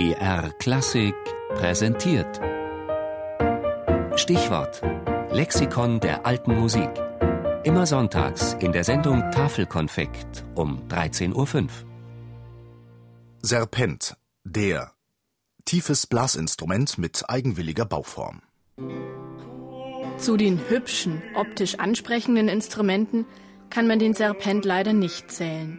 BR Klassik präsentiert. Stichwort: Lexikon der alten Musik. Immer sonntags in der Sendung Tafelkonfekt um 13.05 Uhr. Serpent, der. Tiefes Blasinstrument mit eigenwilliger Bauform. Zu den hübschen, optisch ansprechenden Instrumenten kann man den Serpent leider nicht zählen.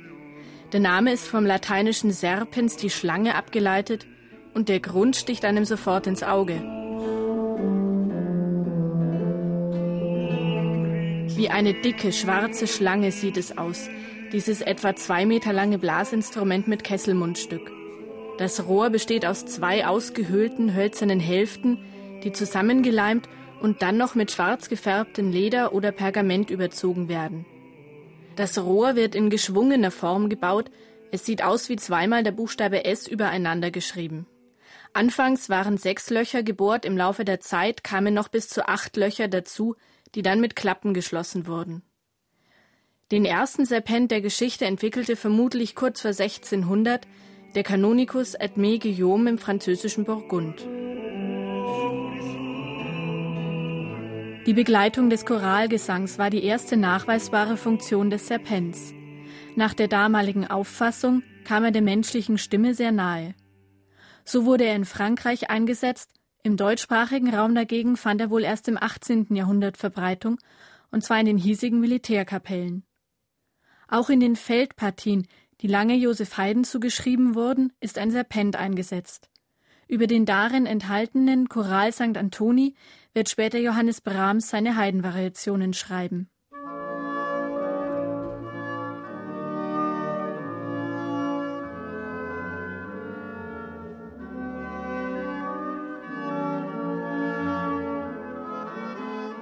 Der Name ist vom lateinischen Serpens, die Schlange, abgeleitet und der Grund sticht einem sofort ins Auge. Wie eine dicke, schwarze Schlange sieht es aus, dieses etwa zwei Meter lange Blasinstrument mit Kesselmundstück. Das Rohr besteht aus zwei ausgehöhlten hölzernen Hälften, die zusammengeleimt und dann noch mit schwarz gefärbtem Leder oder Pergament überzogen werden. Das Rohr wird in geschwungener Form gebaut. Es sieht aus wie zweimal der Buchstabe S übereinander geschrieben. Anfangs waren sechs Löcher gebohrt, im Laufe der Zeit kamen noch bis zu acht Löcher dazu, die dann mit Klappen geschlossen wurden. Den ersten Serpent der Geschichte entwickelte vermutlich kurz vor 1600 der Kanonikus Edmé Guillaume im französischen Burgund. Die Begleitung des Choralgesangs war die erste nachweisbare Funktion des Serpents. Nach der damaligen Auffassung kam er der menschlichen Stimme sehr nahe. So wurde er in Frankreich eingesetzt, im deutschsprachigen Raum dagegen fand er wohl erst im 18. Jahrhundert Verbreitung, und zwar in den hiesigen Militärkapellen. Auch in den Feldpartien, die lange Josef Haydn zugeschrieben wurden, ist ein Serpent eingesetzt. Über den darin enthaltenen Choral St. Antoni wird später Johannes Brahms seine Heidenvariationen schreiben.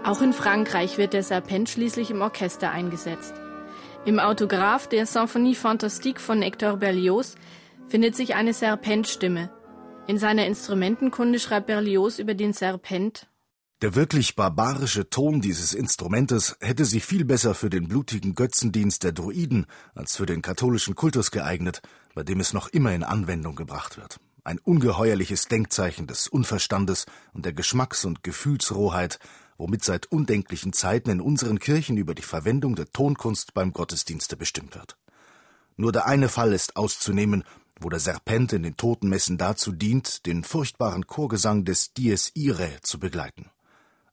Auch in Frankreich wird der Serpent schließlich im Orchester eingesetzt. Im Autograph der Symphonie Fantastique von Hector Berlioz findet sich eine Serpentstimme, in seiner Instrumentenkunde schreibt Berlioz über den Serpent. Der wirklich barbarische Ton dieses Instrumentes hätte sich viel besser für den blutigen Götzendienst der Druiden als für den katholischen Kultus geeignet, bei dem es noch immer in Anwendung gebracht wird. Ein ungeheuerliches Denkzeichen des Unverstandes und der Geschmacks- und Gefühlsrohheit, womit seit undenklichen Zeiten in unseren Kirchen über die Verwendung der Tonkunst beim Gottesdienste bestimmt wird. Nur der eine Fall ist auszunehmen, wo der Serpent in den Totenmessen dazu dient, den furchtbaren Chorgesang des Dies Irae zu begleiten.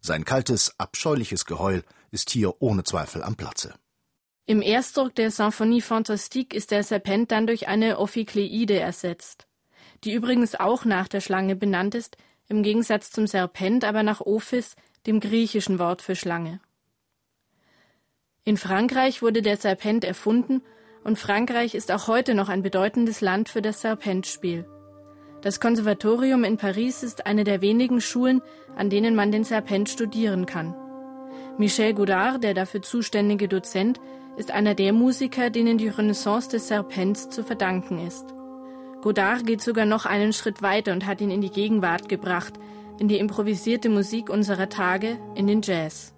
Sein kaltes, abscheuliches Geheul ist hier ohne Zweifel am Platze. Im Erstdruck der Symphonie Fantastique ist der Serpent dann durch eine Ophikleide ersetzt, die übrigens auch nach der Schlange benannt ist, im Gegensatz zum Serpent aber nach Ophis, dem griechischen Wort für Schlange. In Frankreich wurde der Serpent erfunden und Frankreich ist auch heute noch ein bedeutendes Land für das Serpentspiel. Das Konservatorium in Paris ist eine der wenigen Schulen, an denen man den Serpent studieren kann. Michel Godard, der dafür zuständige Dozent, ist einer der Musiker, denen die Renaissance des Serpents zu verdanken ist. Godard geht sogar noch einen Schritt weiter und hat ihn in die Gegenwart gebracht, in die improvisierte Musik unserer Tage, in den Jazz.